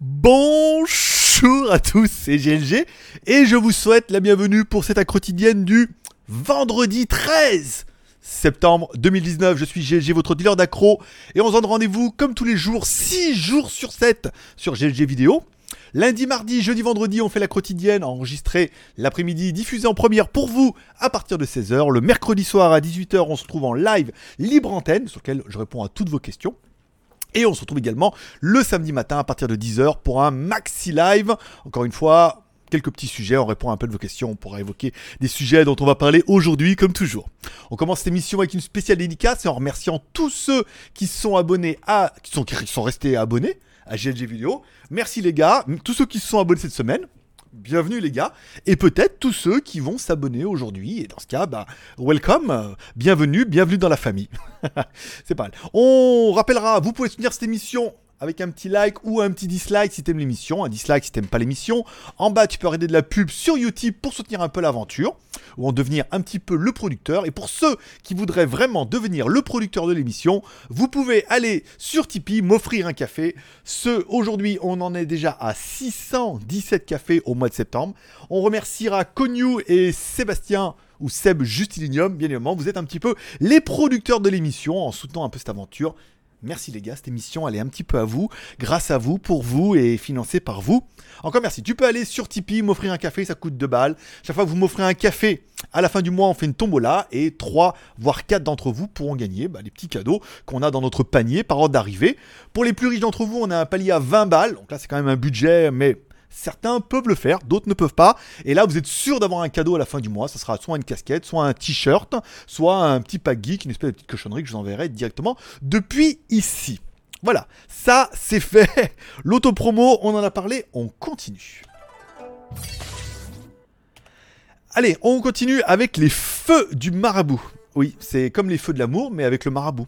Bonjour à tous, c'est GLG et je vous souhaite la bienvenue pour cette quotidienne du vendredi 13 septembre 2019. Je suis GLG, votre dealer d'accro et on se donne rendez-vous comme tous les jours, 6 jours sur 7 sur GLG Vidéo. Lundi, mardi, jeudi, vendredi, on fait la quotidienne enregistrée l'après-midi, diffusée en première pour vous à partir de 16h. Le mercredi soir à 18h, on se trouve en live libre antenne sur lequel je réponds à toutes vos questions. Et on se retrouve également le samedi matin à partir de 10h pour un maxi live. Encore une fois, quelques petits sujets, on répond un peu de vos questions, on pourra évoquer des sujets dont on va parler aujourd'hui comme toujours. On commence cette émission avec une spéciale dédicace en remerciant tous ceux qui sont abonnés à qui sont, qui sont restés abonnés à GLG Vidéo. Merci les gars, tous ceux qui se sont abonnés cette semaine. Bienvenue les gars, et peut-être tous ceux qui vont s'abonner aujourd'hui, et dans ce cas, bah, welcome, bienvenue, bienvenue dans la famille. C'est pas mal. On rappellera, vous pouvez soutenir cette émission avec un petit like ou un petit dislike si t'aimes l'émission, un dislike si t'aimes pas l'émission. En bas, tu peux arrêter de la pub sur YouTube pour soutenir un peu l'aventure, ou en devenir un petit peu le producteur. Et pour ceux qui voudraient vraiment devenir le producteur de l'émission, vous pouvez aller sur Tipeee, m'offrir un café. Ce, aujourd'hui, on en est déjà à 617 cafés au mois de septembre. On remerciera Cognou et Sébastien ou Seb Justilinium, bien évidemment, vous êtes un petit peu les producteurs de l'émission en soutenant un peu cette aventure. Merci les gars, cette émission elle est un petit peu à vous, grâce à vous, pour vous et financée par vous. Encore merci. Tu peux aller sur Tipeee, m'offrir un café, ça coûte 2 balles. Chaque fois que vous m'offrez un café, à la fin du mois on fait une tombola et 3 voire 4 d'entre vous pourront gagner bah, les petits cadeaux qu'on a dans notre panier par ordre d'arrivée. Pour les plus riches d'entre vous, on a un palier à 20 balles. Donc là c'est quand même un budget, mais Certains peuvent le faire, d'autres ne peuvent pas. Et là, vous êtes sûr d'avoir un cadeau à la fin du mois. Ça sera soit une casquette, soit un t-shirt, soit un petit pack geek, une espèce de petite cochonnerie que je vous enverrai directement depuis ici. Voilà, ça c'est fait. L'autopromo, on en a parlé, on continue. Allez, on continue avec les feux du marabout. Oui, c'est comme les feux de l'amour, mais avec le marabout.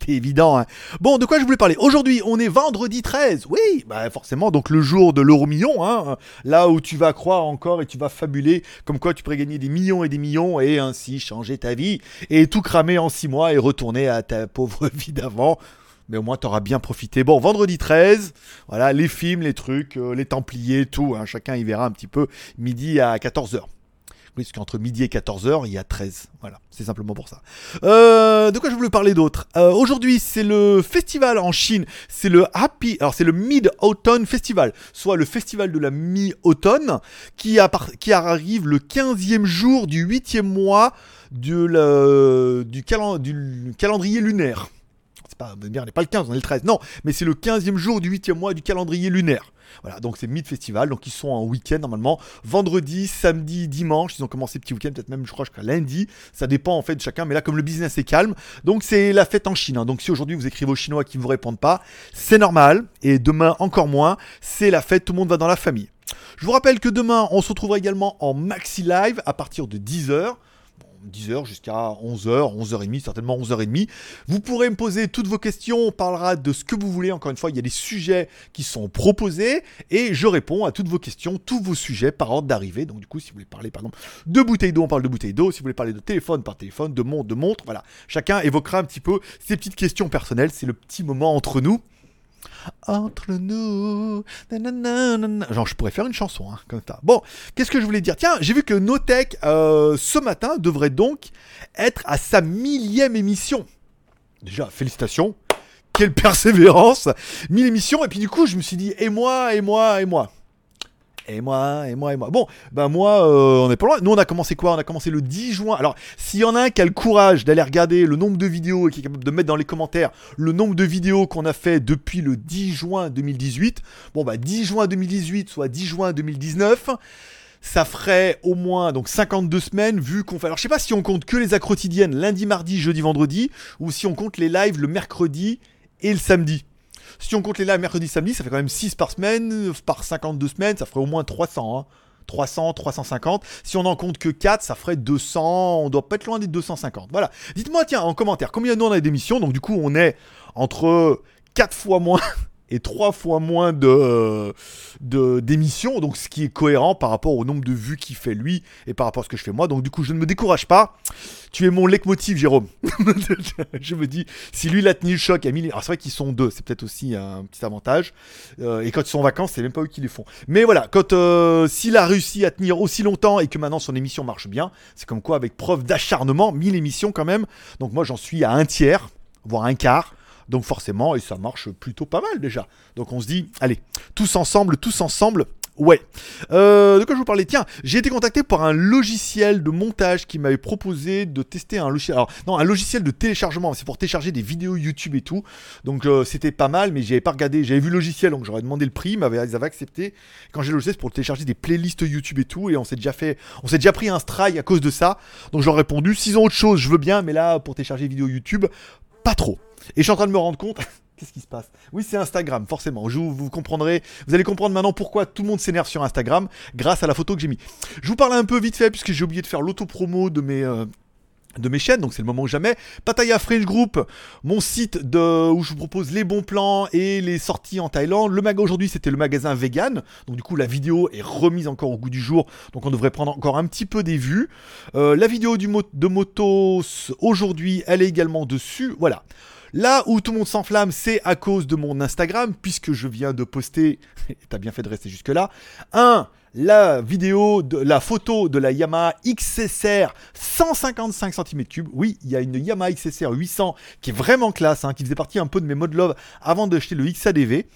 C'était évident. Hein. Bon, de quoi je voulais parler? Aujourd'hui, on est vendredi 13. Oui, bah forcément, donc le jour de l'euro million. Hein, là où tu vas croire encore et tu vas fabuler comme quoi tu pourrais gagner des millions et des millions et ainsi changer ta vie et tout cramer en 6 mois et retourner à ta pauvre vie d'avant mais au moins t'auras bien profité. Bon, vendredi 13, voilà, les films, les trucs, euh, les Templiers, tout, hein, chacun y verra un petit peu midi à 14h. Oui, parce qu'entre midi et 14h, il y a 13. Voilà, c'est simplement pour ça. Euh, de quoi je voulais parler d'autre? Euh, Aujourd'hui, c'est le festival en Chine. C'est le Happy. Alors, c'est le Mid-Autumn Festival. Soit le festival de la mi-automne. Qui, arrive le 15e jour du 8e mois du calendrier lunaire pas, on n'est pas le 15, on est le 13. Non, mais c'est le 15e jour du 8e mois du calendrier lunaire. Voilà, donc c'est mid-festival, donc ils sont en week-end normalement. Vendredi, samedi, dimanche, ils ont commencé petit week-end, peut-être même, je crois, jusqu'à lundi. Ça dépend en fait de chacun, mais là, comme le business est calme, donc c'est la fête en Chine. Hein. Donc si aujourd'hui vous écrivez aux Chinois qui ne vous répondent pas, c'est normal. Et demain, encore moins, c'est la fête, tout le monde va dans la famille. Je vous rappelle que demain, on se retrouvera également en maxi live à partir de 10h. 10h jusqu'à 11h, 11h30, certainement 11h30. Vous pourrez me poser toutes vos questions, on parlera de ce que vous voulez. Encore une fois, il y a des sujets qui sont proposés et je réponds à toutes vos questions, tous vos sujets par ordre d'arrivée. Donc du coup, si vous voulez parler par exemple de bouteilles d'eau, on parle de bouteilles d'eau. Si vous voulez parler de téléphone par téléphone, de montre, de montre, voilà. Chacun évoquera un petit peu ses petites questions personnelles. C'est le petit moment entre nous. Entre nous. Genre, je pourrais faire une chanson, hein, comme ça. Bon, qu'est-ce que je voulais dire? Tiens, j'ai vu que Notech, euh, ce matin, devrait donc être à sa millième émission. Déjà, félicitations. Quelle persévérance 1000 émissions, et puis du coup, je me suis dit, et moi, et moi, et moi et moi, et moi, et moi. Bon, ben moi, euh, on est pas loin. Nous, on a commencé quoi? On a commencé le 10 juin. Alors, s'il y en a un qui a le courage d'aller regarder le nombre de vidéos et qui est capable de mettre dans les commentaires le nombre de vidéos qu'on a fait depuis le 10 juin 2018, bon, bah 10 juin 2018, soit 10 juin 2019 ça ferait au moins donc 52 semaines vu qu'on fait. Alors je sais pas si on compte que les quotidiennes lundi, mardi, jeudi, vendredi ou si on compte les lives le mercredi et le samedi. Si on compte les lives mercredi, samedi, ça fait quand même 6 par semaine, par 52 semaines, ça ferait au moins 300. 300, 350. Si on n'en compte que 4, ça ferait 200. On doit pas être loin des 250. Voilà. Dites-moi, tiens, en commentaire, combien de nous on a d'émissions Donc, du coup, on est entre 4 fois moins et trois fois moins de de- d'émissions, donc ce qui est cohérent par rapport au nombre de vues qu'il fait lui et par rapport à ce que je fais moi. Donc du coup, je ne me décourage pas. Tu es mon leitmotiv, Jérôme. je me dis, si lui il a tenu le choc à 1000, alors c'est vrai qu'ils sont deux, c'est peut-être aussi un petit avantage. Euh, et quand ils sont en vacances, c'est même pas eux qui les font. Mais voilà, quand euh, s'il a réussi à tenir aussi longtemps et que maintenant son émission marche bien, c'est comme quoi avec preuve d'acharnement, 1000 émissions quand même. Donc moi j'en suis à un tiers, voire un quart. Donc forcément, et ça marche plutôt pas mal déjà. Donc on se dit, allez, tous ensemble, tous ensemble, ouais. Euh, de quoi je vous parlais? Tiens, j'ai été contacté par un logiciel de montage qui m'avait proposé de tester un logiciel. Alors non, un logiciel de téléchargement. C'est pour télécharger des vidéos YouTube et tout. Donc euh, c'était pas mal, mais j'avais pas regardé. J'avais vu le logiciel, donc j'aurais demandé le prix, ils m'avaient- ils avaient accepté. Quand j'ai le logiciel, c'est pour télécharger des playlists YouTube et tout, et on s'est déjà fait, on s'est déjà pris un strike à cause de ça. Donc j'aurais répondu, s'ils ont autre chose, je veux bien, mais là pour télécharger des vidéos YouTube, pas trop. Et je suis en train de me rendre compte. Qu'est-ce qui se passe? Oui, c'est Instagram, forcément. Vous, vous comprendrez. Vous allez comprendre maintenant pourquoi tout le monde s'énerve sur Instagram grâce à la photo que j'ai mis. Je vous parle un peu vite fait puisque j'ai oublié de faire l'auto-promo de mes. euh, de mes chaînes, donc c'est le moment ou jamais. Pattaya French Group, mon site de, où je vous propose les bons plans et les sorties en Thaïlande. Le mag aujourd'hui, c'était le magasin vegan. Donc du coup, la vidéo est remise encore au goût du jour. Donc on devrait prendre encore un petit peu des vues. Euh, la vidéo du mo- de motos aujourd'hui, elle est également dessus. Voilà. Là où tout le monde s'enflamme, c'est à cause de mon Instagram, puisque je viens de poster, t'as bien fait de rester jusque-là, un, la vidéo, de, la photo de la Yamaha XSR 155 cm3. Oui, il y a une Yamaha XSR 800 qui est vraiment classe, hein, qui faisait partie un peu de mes modes love avant d'acheter le XADV.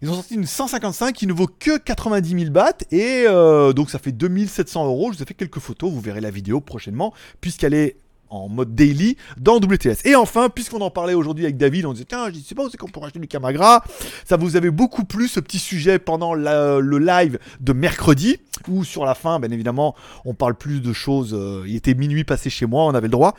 Ils ont sorti une 155 qui ne vaut que 90 000 bahts et euh, donc ça fait 2700 euros. Je vous ai fait quelques photos, vous verrez la vidéo prochainement puisqu'elle est en mode daily dans WTS. Et enfin, puisqu'on en parlait aujourd'hui avec David, on disait tiens, je sais pas où c'est qu'on pourrait acheter du Camagra. Ça vous avait beaucoup plu ce petit sujet pendant le live de mercredi où sur la fin, bien évidemment, on parle plus de choses. euh, il était minuit passé chez moi, on avait le droit.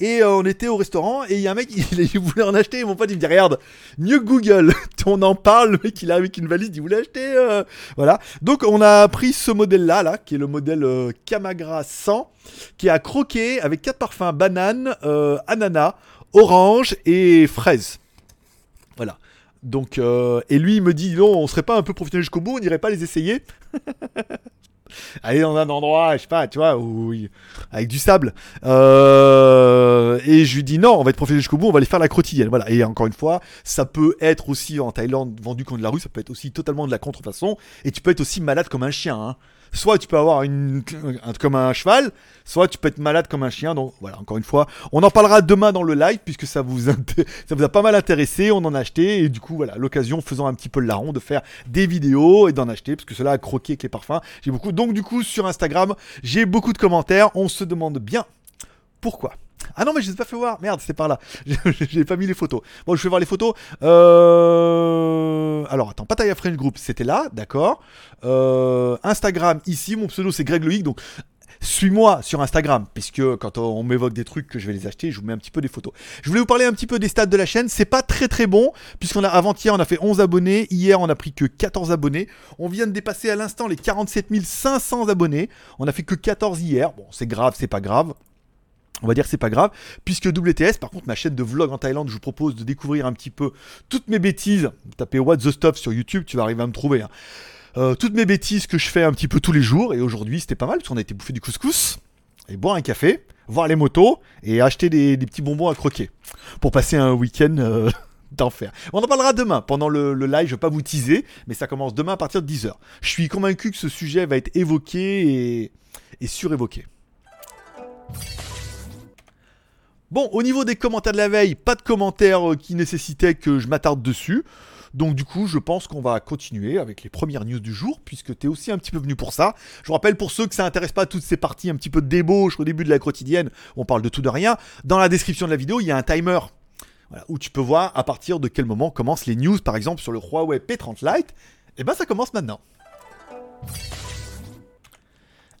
Et euh, on était au restaurant et il y a un mec, il, voulait en acheter. Et mon pote, il me dit Regarde, mieux Google, on en parle. Le mec, il arrive avec une valise, il voulait acheter. euh, Voilà. Donc, on a pris ce modèle-là, là, qui est le modèle Camagra 100, qui est à croquer avec quatre parfums banane, ananas, orange et fraise. Voilà. Donc, et lui, il me dit Non, on serait pas un peu professionnel jusqu'au bout, on n'irait pas les essayer aller dans un endroit, je sais pas, tu vois, où, avec du sable. Euh, et je lui dis non, on va être professionnel jusqu'au bout, on va aller faire la quotidienne. Voilà. Et encore une fois, ça peut être aussi en Thaïlande vendu comme de la rue, ça peut être aussi totalement de la contrefaçon. Et tu peux être aussi malade comme un chien. hein. Soit tu peux avoir comme un cheval, soit tu peux être malade comme un chien. Donc voilà, encore une fois, on en parlera demain dans le live puisque ça vous, ça a pas mal intéressé. On en a acheté et du coup, voilà, l'occasion faisant un petit peu le larron de faire des vidéos et d'en acheter parce que cela a croqué avec les parfums. J'ai beaucoup. Donc du coup, sur Instagram, j'ai beaucoup de commentaires. On se demande bien pourquoi. Ah non, mais je les ai pas fait voir. Merde, c'est par là. J'ai pas mis les photos. Bon, je vais voir les photos. Euh... Alors, attends, Pattaya French Group, c'était là, d'accord. Euh, Instagram, ici, mon pseudo, c'est Greg Loïc. Donc, suis-moi sur Instagram, puisque quand on m'évoque des trucs que je vais les acheter, je vous mets un petit peu des photos. Je voulais vous parler un petit peu des stats de la chaîne. C'est pas très très bon, puisqu'on a avant-hier, on a fait 11 abonnés. Hier, on a pris que 14 abonnés. On vient de dépasser à l'instant les 47 500 abonnés. On a fait que 14 hier. Bon, c'est grave, c'est pas grave. On va dire que c'est pas grave, puisque WTS, par contre, ma chaîne de vlog en Thaïlande, je vous propose de découvrir un petit peu toutes mes bêtises. Tapez What the Stuff sur YouTube, tu vas arriver à me trouver. hein. Euh, toutes mes bêtises que je fais un petit peu tous les jours, et aujourd'hui c'était pas mal, parce qu'on a été bouffer du couscous, et boire un café, voir les motos, et acheter des, petits bonbons à croquer, pour passer un week-end euh, d'enfer. On en parlera demain, pendant le, live, je vais pas vous teaser, mais ça commence demain à partir de 10h. Je suis convaincu que ce sujet va être évoqué et surévoqué. Bon, au niveau des commentaires de la veille, pas de commentaires euh, qui nécessitaient que je m'attarde dessus. Donc du coup, je pense qu'on va continuer avec les premières news du jour, puisque tu es aussi un petit peu venu pour ça. Je vous rappelle, pour ceux que ça intéresse pas, toutes ces parties un petit peu de débauche au début de la quotidienne, on parle de tout de rien, dans la description de la vidéo, il y a un timer. Où tu peux voir à partir de quel moment commencent les news, par exemple sur le Huawei P30 Lite. Et ben ça commence maintenant.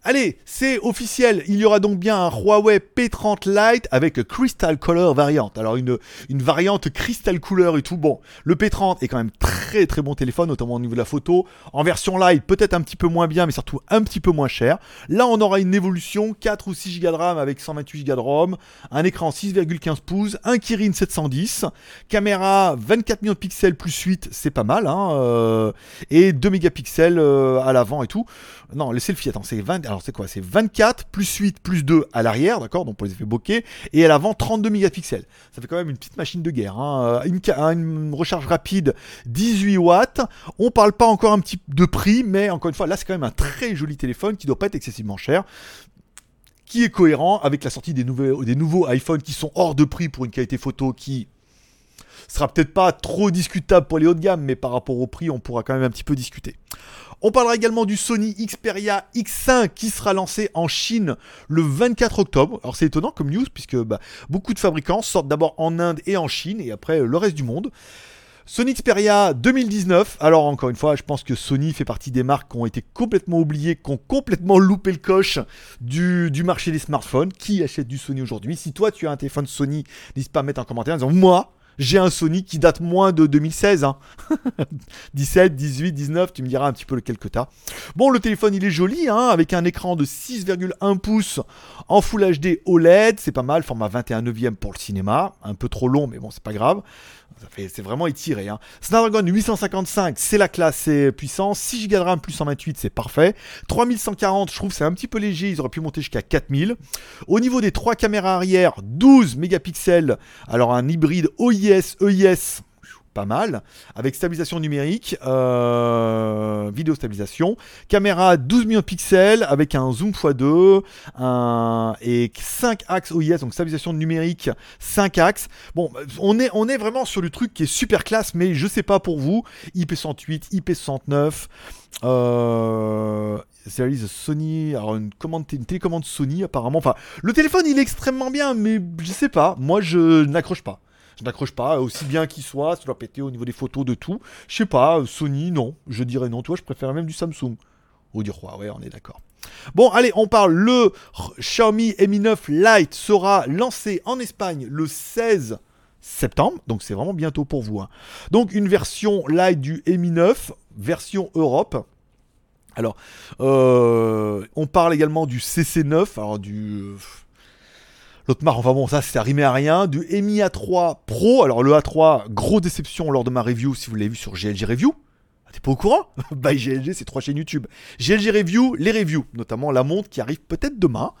Allez, c'est officiel, il y aura donc bien un Huawei P30 Lite avec Crystal Color variante. Alors une, une variante Crystal Couleur et tout. Bon, le P30 est quand même très très bon téléphone, notamment au niveau de la photo. En version Lite, peut-être un petit peu moins bien, mais surtout un petit peu moins cher. Là, on aura une évolution, 4 ou 6 Go de RAM avec 128 Go de ROM, un écran 6,15 pouces, un Kirin 710, caméra 24 millions de pixels plus 8, c'est pas mal, hein, euh, et 2 mégapixels euh, à l'avant et tout. Non, le selfie, attends, c'est 20 alors c'est quoi? C'est 24 plus 8 plus 2 à l'arrière, d'accord? Donc pour les effets bokeh, et à l'avant 32 mégapixels. Ça fait quand même une petite machine de guerre. Hein. Une, une, recharge rapide 18 watts. On parle pas encore un petit de prix, mais encore une fois, là c'est quand même un très joli téléphone qui doit pas être excessivement cher qui est cohérent avec la sortie des nouveaux iPhones qui sont hors de prix pour une qualité photo qui sera peut-être pas trop discutable pour les hauts de gamme, mais par rapport au prix, on pourra quand même un petit peu discuter. On parlera également du Sony Xperia X5 qui sera lancé en Chine le 24 octobre. Alors c'est étonnant comme news puisque bah, beaucoup de fabricants sortent d'abord en Inde et en Chine et après le reste du monde. Sony Xperia 2019. Alors encore une fois, je pense que Sony fait partie des marques qui ont été complètement oubliées, qui ont complètement loupé le coche du, du marché des smartphones. Qui achète du Sony aujourd'hui? Si toi tu as un téléphone Sony, n'hésite pas à mettre en commentaire en disant moi j'ai un Sony qui date moins de 2016. 17, 18, 19, tu me diras un petit peu lequel que t'as. Bon, le téléphone il est joli, hein, avec un écran de 6,1 pouces en Full HD OLED, c'est pas mal, format 21 neuvième pour le cinéma, un peu trop long, mais bon, c'est pas grave c'est vraiment étiré. Hein. Snapdragon 855, c'est la classe, c'est puissant. 6 Go de RAM plus 128, c'est parfait. 3140, je trouve c'est un petit peu léger, ils auraient pu monter jusqu'à 4000. Au niveau des trois caméras arrière, 12 mégapixels. Alors un hybride OIS, EIS, pas mal, avec stabilisation numérique, euh, vidéo stabilisation, caméra 12 millions de pixels avec un zoom x2 un, et 5 axes OIS, donc stabilisation numérique 5 axes. Bon, on est, on est vraiment sur le truc qui est super classe, mais je sais pas pour vous, IP108, IP69, euh, Sony, alors une, une télécommande Sony apparemment. Enfin, le téléphone il est extrêmement bien, mais je sais pas, moi je n'accroche pas je n'accroche pas, aussi bien qu'il soit, ça doit péter au niveau des photos de tout. Je sais pas, Sony, non, je dirais non. Toi, je préfère même du Samsung. Ou du Huawei, on est d'accord. Bon, allez, on parle. Le Xiaomi Mi 9 Lite sera lancé en Espagne le 16 septembre, donc c'est vraiment bientôt pour vous. Hein. Donc une version Lite du Mi 9, version Europe. Alors, euh, on parle également du CC9, alors du L'autre marque, enfin bon, ça c'est arrimé à rien. Du Mi A3 Pro. Alors le A3, grosse déception lors de ma review, si vous l'avez vu sur GLG Review. Ah, t'es pas au courant By GLG, c'est trois chaînes YouTube. GLG Review, les reviews, notamment la montre qui arrive peut-être demain.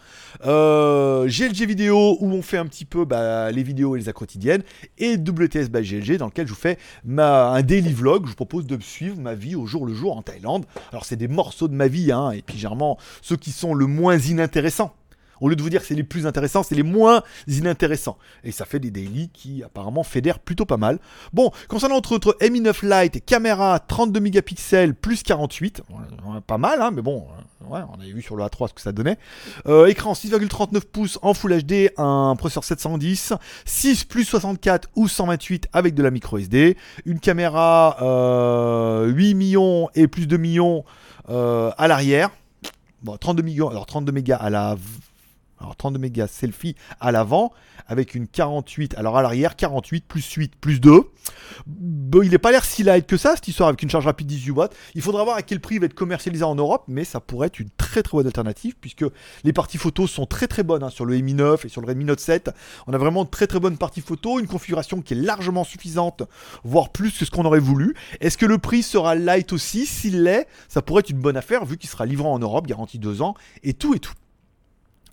Euh, GLG Vidéo, où on fait un petit peu bah, les vidéos et les quotidiennes. Et WTS by GLG, dans lequel je vous fais un daily vlog. Je vous propose de suivre ma vie au jour le jour en Thaïlande. Alors c'est des morceaux de ma vie, hein, et puis généralement ceux qui sont le moins inintéressants. Au lieu de vous dire que c'est les plus intéressants, c'est les moins inintéressants. Et ça fait des daily qui apparemment fédèrent plutôt pas mal. Bon, concernant notre, Mi 9 Lite, caméra 32 mégapixels plus 48, pas mal, hein, mais bon, euh, on avait vu sur le A3 ce que ça donnait. Euh, écran 6,39 pouces en Full HD, un processeur 710, 6 plus 64 ou 128 avec de la micro SD, une caméra 8 euh, millions et plus de millions à l'arrière. Bon, 32 millions, alors 32 mégas à la alors 32 mégas selfie à l'avant avec une 48, alors à l'arrière 48 plus 8 plus 2. Bon, il n'est pas l'air si light que ça cette histoire avec une charge rapide 18 watts. Il faudra voir à quel prix il va être commercialisé en Europe, mais ça pourrait être une très très bonne alternative puisque les parties photos sont très très bonnes hein, sur le Mi 9 et sur le Redmi Note 7. On a vraiment de très très bonnes parties photos, une configuration qui est largement suffisante, voire plus que ce qu'on aurait voulu. Est-ce que le prix sera light aussi? S'il l'est, ça pourrait être une bonne affaire vu qu'il sera livré en Europe, garantie 2 ans et tout et tout.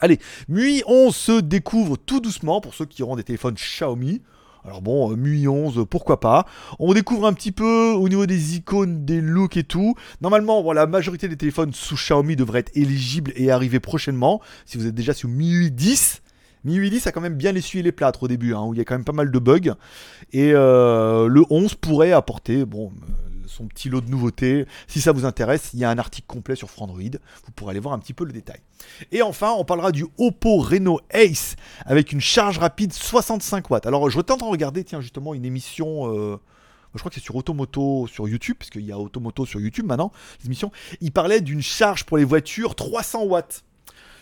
Allez, MUI 11 se découvre tout doucement pour ceux qui auront des téléphones Xiaomi. Alors bon, euh, MUI 11, pourquoi pas? On découvre un petit peu au niveau des icônes, des looks et tout. Normalement, la majorité des téléphones sous Xiaomi devraient être éligibles et arriver prochainement. Si vous êtes déjà sur MIUI 10, MIUI 10 a quand même bien essuyé les plâtres au début, hein, où il y a quand même pas mal de bugs. Et euh, le 11 pourrait apporter, bon, son petit lot de nouveautés. Si ça vous intéresse, il y a un article complet sur Frandroid. Vous pourrez aller voir un petit peu le détail. Et enfin, on parlera du Oppo Reno Ace avec une charge rapide 65 watts. Alors, je tente de regarder, tiens, justement, une émission. Euh, je crois que c'est sur Automoto sur YouTube, parce qu'il y a Automoto sur YouTube maintenant, les émissions, il parlait d'une charge pour les voitures 300 watts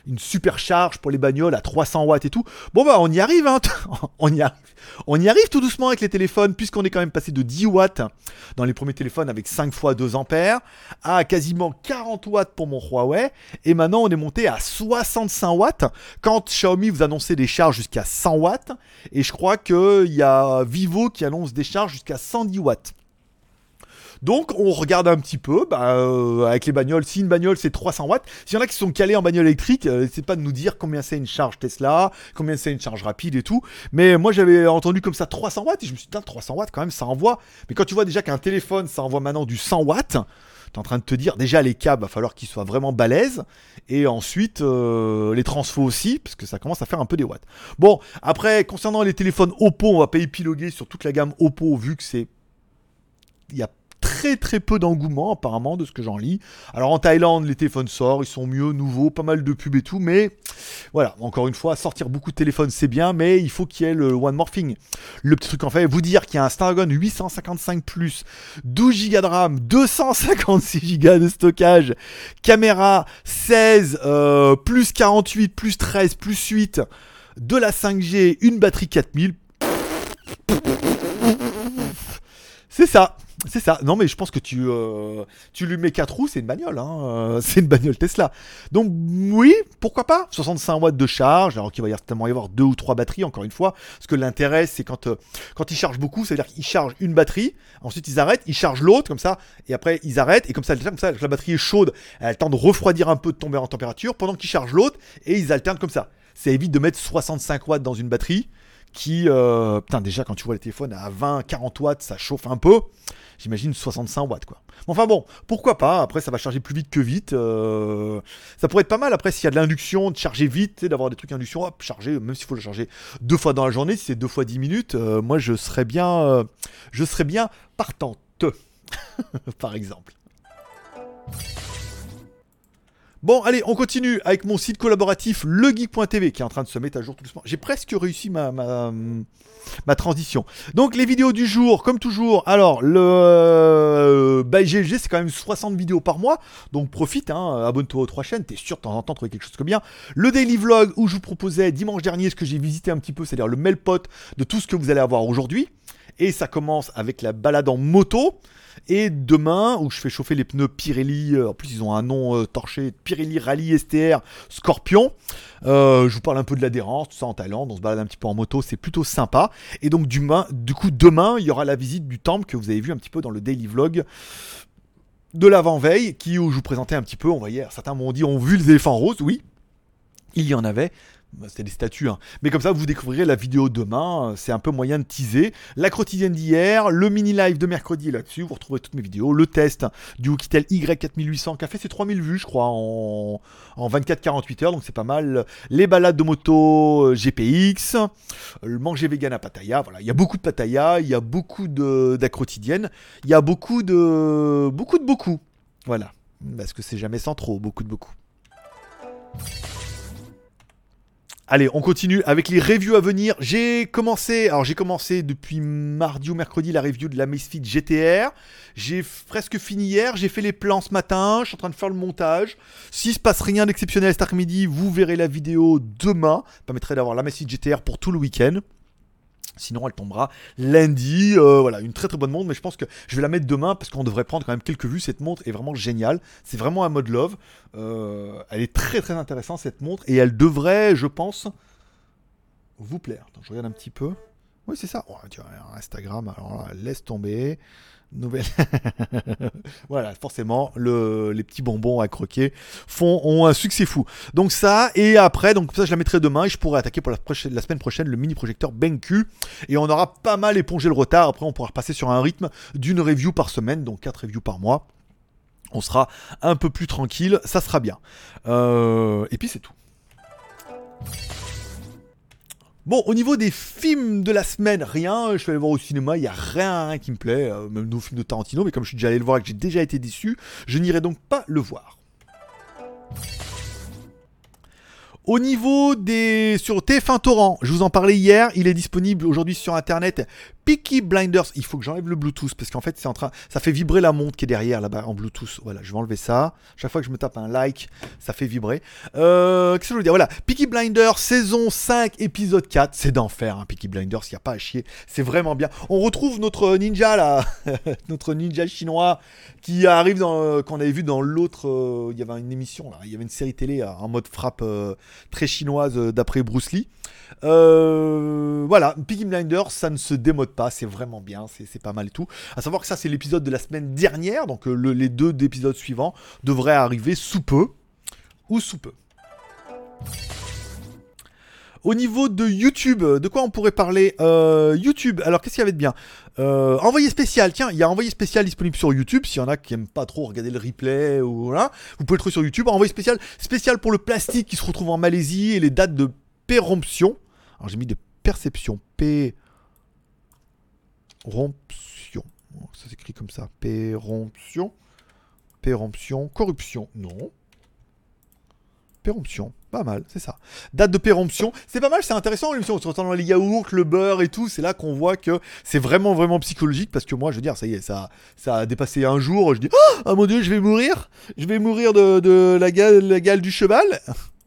une super charge pour les bagnoles à 300 watts et tout. Bon bah on y arrive, hein. on y arrive. On y arrive tout doucement avec les téléphones, puisqu'on est quand même passé de 10 watts dans les premiers téléphones avec 5 fois 2 ampères à quasiment 40 watts pour mon Huawei. Et maintenant on est monté à 65 watts quand Xiaomi vous annonçait des charges jusqu'à 100 watts. Et je crois qu'il y a Vivo qui annonce des charges jusqu'à 110 watts. Donc on regarde un petit peu bah, euh, avec les bagnoles. Si une bagnole c'est 300 watts, s'il y en a qui sont calés en bagnole électrique, euh, c'est pas de nous dire combien c'est une charge Tesla, combien c'est une charge rapide et tout. Mais moi j'avais entendu comme ça 300 watts et je me suis dit 300 watts quand même ça envoie. Mais quand tu vois déjà qu'un téléphone ça envoie maintenant du 100 watts, t'es en train de te dire déjà les câbles, va falloir qu'ils soient vraiment balèzes. Et ensuite, euh, les transfos aussi, parce que ça commence à faire un peu des watts. Bon, après, concernant les téléphones Oppo, on va pas épiloguer sur toute la gamme Oppo, vu que c'est. Il y a très très peu d'engouement apparemment de ce que j'en lis. Alors en Thaïlande, les téléphones sortent, ils sont mieux, nouveaux, pas mal de pubs et tout, mais voilà, encore une fois, sortir beaucoup de téléphones c'est bien, mais il faut qu'il y ait le One More Thing. Le petit truc en fait, vous dire qu'il y a un Snapdragon 855 Plus, 12 Go de RAM, 256 Go de stockage, caméra 16, euh, plus 48, plus 13, plus 8, de la 5G, une batterie 4000. C'est ça. C'est ça. Non, mais je pense que tu, euh, tu lui mets 4 roues, c'est une bagnole. Hein. Euh, c'est une bagnole Tesla. Donc, oui, pourquoi pas? 65 watts de charge, alors qu'il va certainement y avoir deux ou trois batteries, encore une fois. Parce que l'intérêt, c'est quand, euh, quand ils chargent beaucoup, c'est-à-dire qu'ils chargent une batterie, ensuite ils arrêtent, ils chargent l'autre, comme ça, et après ils arrêtent, et comme ça, comme ça, la batterie est chaude, elle a de refroidir un peu, de tomber en température, pendant qu'ils chargent l'autre, et ils alternent comme ça. Ça évite de mettre 65 watts dans une batterie qui, euh, putain, déjà quand tu vois les téléphones à 20, 40 watts, ça chauffe un peu. J'imagine 65 watts, quoi. Enfin bon, pourquoi pas? Après, ça va charger plus vite que vite. Euh, ça pourrait être pas mal. Après, s'il y a de l'induction, de charger vite, d'avoir des trucs induction, hop, charger, même s'il faut le charger deux fois dans la journée, si c'est deux fois 10 minutes, euh, moi je serais bien, je serais bien partante, par exemple. Bon, allez, on continue avec mon site collaboratif legeek.tv qui est en train de se mettre à jour tout doucement. J'ai presque réussi ma, transition. Donc, les vidéos du jour, comme toujours. Alors, le euh, bah, GLG, c'est quand même 60 vidéos par mois. Donc, profite, hein, abonne-toi aux trois chaînes. T'es sûr de temps en temps trouver quelque chose comme bien. Le daily vlog où je vous proposais dimanche dernier ce que j'ai visité un petit peu, c'est-à-dire le mail-pot de tout ce que vous allez avoir aujourd'hui. Et ça commence avec la balade en moto. Et demain, où je fais chauffer les pneus Pirelli, euh, en plus ils ont un nom euh, torché, Pirelli Rally STR Scorpion. Euh, je vous parle un peu de l'adhérence, tout ça en Thaïlande, on se balade un petit peu en moto, c'est plutôt sympa. Et donc du, coup, demain, il y aura la visite du temple que vous avez vu un petit peu dans le daily vlog de l'avant-veille, qui où je vous présentais un petit peu, on voyait, certains m'ont dit, on vu les éléphants roses, oui, il y en avait, c'était des statues. Hein. Mais comme ça, vous découvrirez la vidéo demain. C'est un peu moyen de teaser. La quotidienne d'hier, le mini live de mercredi là-dessus. Vous retrouverez toutes mes vidéos. Le test du Oukitel Y4800 qui a fait ses 3000 vues, je crois, en, 24-48 heures. Donc c'est pas mal. Les balades de moto euh, GPX. Le manger vegan à Pattaya. Voilà, il y a beaucoup de Pattaya. Il y a beaucoup quotidienne Il y a beaucoup de. Beaucoup de beaucoup. Voilà. Parce que c'est jamais sans trop. Beaucoup de beaucoup. Allez, on continue avec les reviews à venir. J'ai commencé, alors j'ai commencé depuis mardi ou mercredi la review de la Misfit GTR. J'ai presque fini hier, j'ai fait les plans ce matin, je suis en train de faire le montage. S'il se passe rien d'exceptionnel cet après-midi, vous verrez la vidéo demain. Ça permettrait d'avoir la Misfit GTR pour tout le week-end. Sinon, elle tombera lundi. Euh, voilà, une très très bonne montre, mais je pense que je vais la mettre demain parce qu'on devrait prendre quand même quelques vues. Cette montre est vraiment géniale. C'est vraiment un mode love. Euh, elle est très très intéressante cette montre et elle devrait, je pense, vous plaire. je regarde un petit peu. Oui, c'est ça. Oh, Instagram, alors là, laisse tomber nouvelle. voilà, forcément, les petits bonbons à croquer font, ont un succès fou. Donc ça, et après, donc ça je la mettrai demain et je pourrai attaquer pour la, semaine prochaine le mini projecteur BenQ. Et on aura pas mal épongé le retard. Après, on pourra passer sur un rythme d'une review par semaine, donc 4 reviews par mois. On sera un peu plus tranquille, ça sera bien. Euh, et puis c'est tout. Bon, au niveau des films de la semaine, rien. Je suis allé voir au cinéma, il n'y a rien, qui me plaît, euh, même nos films de Tarantino, mais comme je suis déjà allé le voir et que j'ai déjà été déçu, je n'irai donc pas le voir. Au niveau des sur TF1 Torrent, je vous en parlais hier, il est disponible aujourd'hui sur internet. Peaky Blinders, il faut que j'enlève le Bluetooth parce qu'en fait c'est en train, ça fait vibrer la montre qui est derrière là-bas en Bluetooth. Voilà, je vais enlever ça. Chaque fois que je me tape un like, ça fait vibrer. Euh, Qu'est-ce que je veux dire? Voilà, Peaky Blinders saison 5 épisode 4, c'est d'enfer. Hein, Peaky Blinders, il y a pas à chier, c'est vraiment bien. On retrouve notre ninja là, notre ninja chinois qui arrive dans euh, qu'on avait vu dans l'autre. euh, il y avait une émission il y avait une série télé en mode frappe très chinoise d'après Bruce Lee. Voilà, Peaky Blinders, ça ne se démode pas, c'est vraiment bien, c'est pas mal et tout. À savoir que ça, c'est l'épisode de la semaine dernière, donc euh, le- les deux épisodes suivants devraient arriver sous peu ou sous peu. Au niveau de YouTube, de quoi on pourrait parler Euh, YouTube, alors qu'est-ce qu'il y avait de bien? Euh, Envoyé spécial, tiens, il y a envoyé spécial disponible sur YouTube, s'il y en a qui aiment pas trop regarder le replay ou voilà, vous pouvez le trouver sur YouTube. Envoyé spécial, spécial pour le plastique qui se retrouve en Malaisie et les dates de péremption. Alors j'ai mis de perception, péremption. Ça s'écrit comme ça, péremption, péremption, corruption, non. Péremption, pas mal, c'est ça. Date de péremption, c'est pas mal, c'est intéressant l'émission. On se retrouve dans les yaourts, le beurre et tout. C'est là qu'on voit que c'est vraiment, vraiment psychologique parce que moi, je veux dire, ça y est, ça, ça a dépassé un jour. Je dis, oh, ah, mon dieu, je vais mourir? Je vais mourir de, la gale du cheval?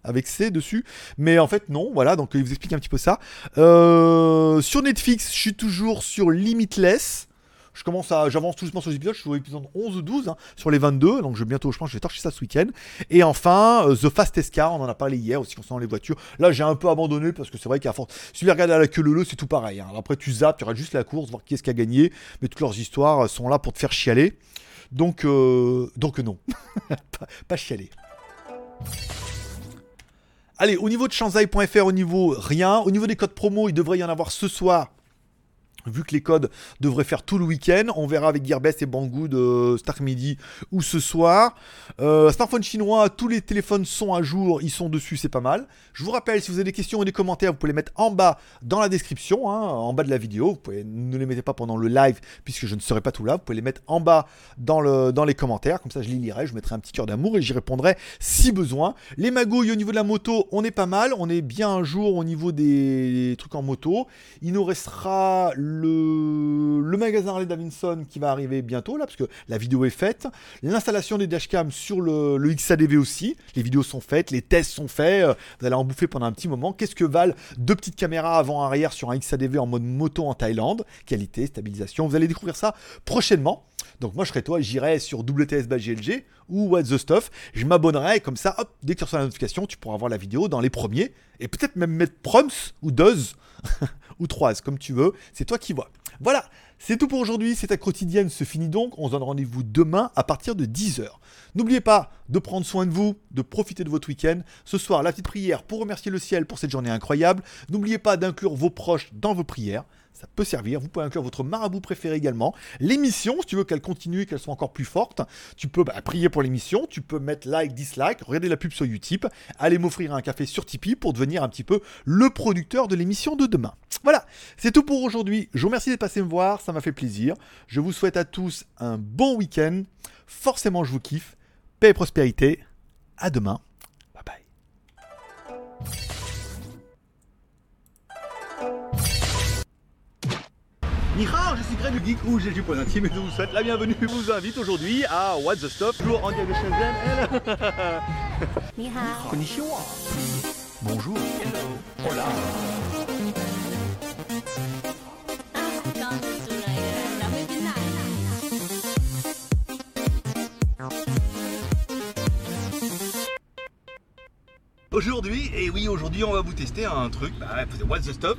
Avec C dessus, mais en fait non, voilà, donc il vous explique un petit peu ça. Euh, sur Netflix, je suis toujours sur Limitless. Je commence à, j'avance tout doucement sur les épisodes, je suis au épisode 11 ou 12 hein, sur les 22, donc je bientôt, je pense, que je vais torcher ça ce week-end. Et enfin, euh, The Fastest Car, on en a parlé hier aussi concernant les voitures. Là, j'ai un peu abandonné parce que c'est vrai qu'à force, si tu regardes à la queue leu c'est tout pareil. hein. Après, tu zappes, tu regardes juste la course, voir qui est-ce qui a gagné, mais toutes leurs histoires sont là pour te faire chialer. Donc, euh, donc non, pas chialer. Allez, au niveau de shanzai.fr, au niveau rien, au niveau des codes promo, il devrait y en avoir ce soir. Vu que les codes devraient faire tout le week-end, on verra avec Gearbest et Banggood euh, cet après-midi ou ce soir. Euh, smartphone chinois, tous les téléphones sont à jour, ils sont dessus, c'est pas mal. Je vous rappelle, si vous avez des questions ou des commentaires, vous pouvez les mettre en bas dans la description, hein, en bas de la vidéo. Vous pouvez, ne les mettez pas pendant le live puisque je ne serai pas tout là. Vous pouvez les mettre en bas dans, le, dans les commentaires, comme ça je les lirai, je mettrai un petit cœur d'amour et j'y répondrai si besoin. Les magouilles au niveau de la moto, on est pas mal, on est bien un jour au niveau des trucs en moto. Il nous restera le, le magasin Harley Davidson qui va arriver bientôt là, parce que la vidéo est faite. L'installation des dashcams sur le, XADV aussi. Les vidéos sont faites, les tests sont faits. euh, Vous allez en bouffer pendant un petit moment. Qu'est-ce que valent deux petites caméras avant-arrière sur un XADV en mode moto en Thaïlande? Qualité, stabilisation. Vous allez découvrir ça prochainement. Donc moi je serai toi, j'irai sur WTS by GLG ou What the Stuff, je m'abonnerai comme ça, hop, dès que tu reçois la notification, tu pourras voir la vidéo dans les premiers et peut-être même mettre proms ou does ou 3 comme tu veux, c'est toi qui vois. Voilà, c'est tout pour aujourd'hui, c'est ta quotidienne se finit donc, on se donne rendez-vous demain à partir de 10h. N'oubliez pas de prendre soin de vous, de profiter de votre week-end. Ce soir, la petite prière pour remercier le ciel pour cette journée incroyable. N'oubliez pas d'inclure vos proches dans vos prières. Ça peut servir. Vous pouvez inclure votre marabout préféré également. L'émission, si tu veux qu'elle continue qu'elle soit encore plus forte, tu peux bah, prier pour l'émission. Tu peux mettre like, dislike, regarder la pub sur Utip, aller m'offrir un café sur Tipeee pour devenir un petit peu le producteur de l'émission de demain. Voilà, c'est tout pour aujourd'hui. Je vous remercie d'être passé me voir, ça m'a fait plaisir. Je vous souhaite à tous un bon week-end. Forcément, je vous kiffe. Paix et prospérité. À demain. Bye bye. Nihao, je suis Greg du Geek Rouge j'ai du Point Intime et je vous souhaite la bienvenue. Je vous invite aujourd'hui à What the Stop. toujours en direct de Shenzhen. Nihao. Konnichiwa. Bonjour. Hello. Hola. Aujourd'hui, et oui aujourd'hui on va vous tester un truc, bah, What's the Stop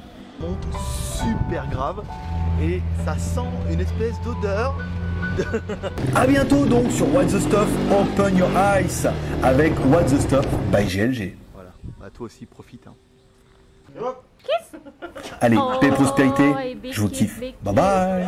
Monte super grave et ça sent une espèce d'odeur. A bientôt donc sur What the Stuff Open Your Eyes avec What the Stuff by GLG. Voilà, bah, toi aussi profite. hein. Allez, Oh, paix prospérité, et je vous kiffe. Bye bye